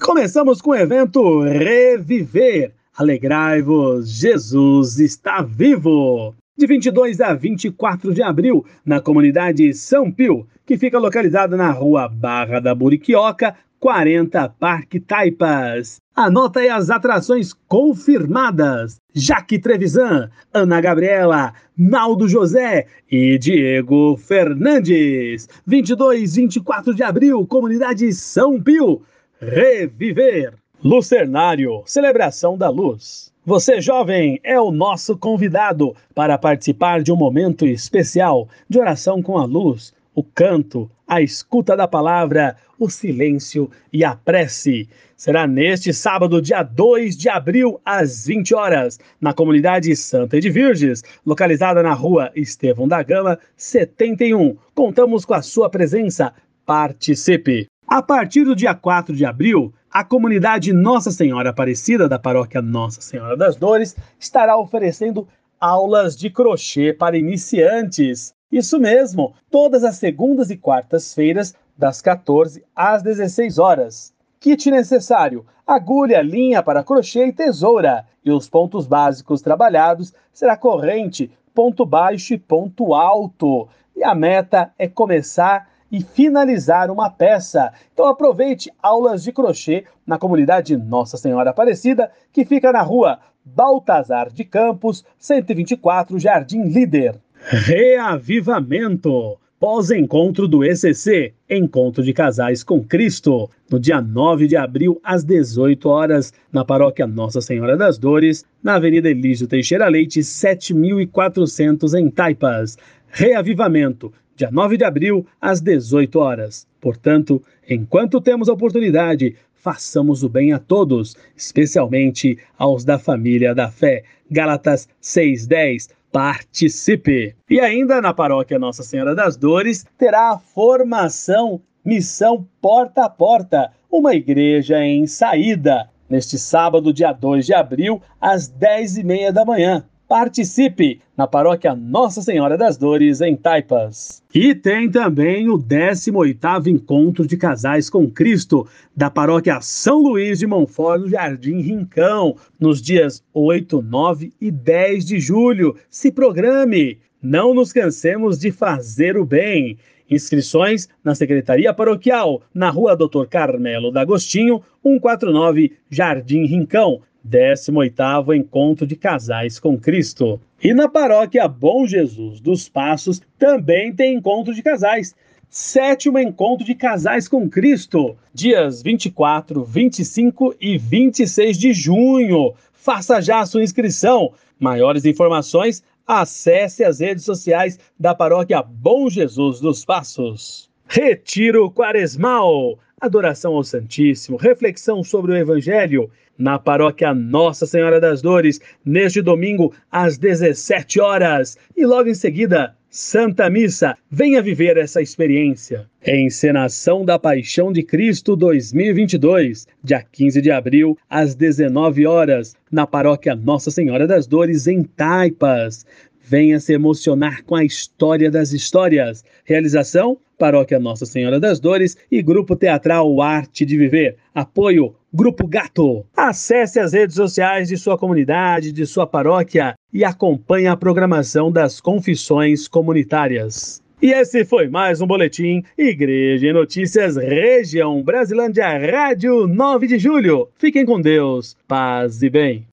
Começamos com o evento Reviver. Alegrai-vos, Jesus está vivo! De 22 a 24 de abril, na comunidade São Pio, que fica localizada na rua Barra da Buriquioca, 40 Parque Taipas. Anota aí as atrações confirmadas: Jaque Trevisan, Ana Gabriela, Naldo José e Diego Fernandes. 22 e 24 de abril, comunidade São Pio. Reviver. Lucernário, celebração da luz. Você, jovem, é o nosso convidado para participar de um momento especial de oração com a luz, o canto, a escuta da palavra, o silêncio e a prece. Será neste sábado, dia 2 de abril, às 20 horas, na comunidade Santa de Virges, localizada na rua Estevão da Gama, 71. Contamos com a sua presença. Participe! A partir do dia 4 de abril, a comunidade Nossa Senhora Aparecida da paróquia Nossa Senhora das Dores estará oferecendo aulas de crochê para iniciantes. Isso mesmo, todas as segundas e quartas-feiras, das 14 às 16 horas. Kit necessário: agulha, linha para crochê e tesoura. E os pontos básicos trabalhados será corrente, ponto baixo e ponto alto. E a meta é começar e finalizar uma peça. Então aproveite aulas de crochê na comunidade Nossa Senhora Aparecida, que fica na rua Baltazar de Campos, 124, Jardim Líder. Reavivamento. Pós-encontro do ECC, Encontro de Casais com Cristo, no dia 9 de abril, às 18 horas, na paróquia Nossa Senhora das Dores, na Avenida Elísio Teixeira Leite, 7400 em Taipas. Reavivamento, dia 9 de abril, às 18 horas. Portanto, enquanto temos a oportunidade, façamos o bem a todos, especialmente aos da família da fé. Gálatas 6:10 participe. E ainda na paróquia Nossa Senhora das Dores terá a formação Missão Porta a Porta, uma igreja em saída, neste sábado, dia 2 de abril, às 10h30 da manhã. Participe na paróquia Nossa Senhora das Dores, em Taipas. E tem também o 18º Encontro de Casais com Cristo, da paróquia São Luís de Montfort, no Jardim Rincão, nos dias 8, 9 e 10 de julho. Se programe! Não nos cansemos de fazer o bem. Inscrições na Secretaria Paroquial, na Rua Doutor Carmelo D'Agostinho, 149, Jardim Rincão. 18º Encontro de Casais com Cristo. E na paróquia Bom Jesus dos Passos também tem encontro de casais. Sétimo encontro de casais com Cristo, dias 24, 25 e 26 de junho. Faça já a sua inscrição. Maiores informações, acesse as redes sociais da paróquia Bom Jesus dos Passos. Retiro Quaresmal, adoração ao Santíssimo, reflexão sobre o Evangelho na paróquia Nossa Senhora das Dores, neste domingo às 17 horas. E logo em seguida, Santa Missa. Venha viver essa experiência. Encenação da Paixão de Cristo 2022, dia 15 de abril, às 19 horas, na paróquia Nossa Senhora das Dores, em Taipas. Venha se emocionar com a história das histórias. Realização: Paróquia Nossa Senhora das Dores e Grupo Teatral Arte de Viver. Apoio Grupo Gato. Acesse as redes sociais de sua comunidade, de sua paróquia e acompanhe a programação das confissões comunitárias. E esse foi mais um boletim Igreja e Notícias Região Brasilândia Rádio 9 de Julho. Fiquem com Deus, paz e bem.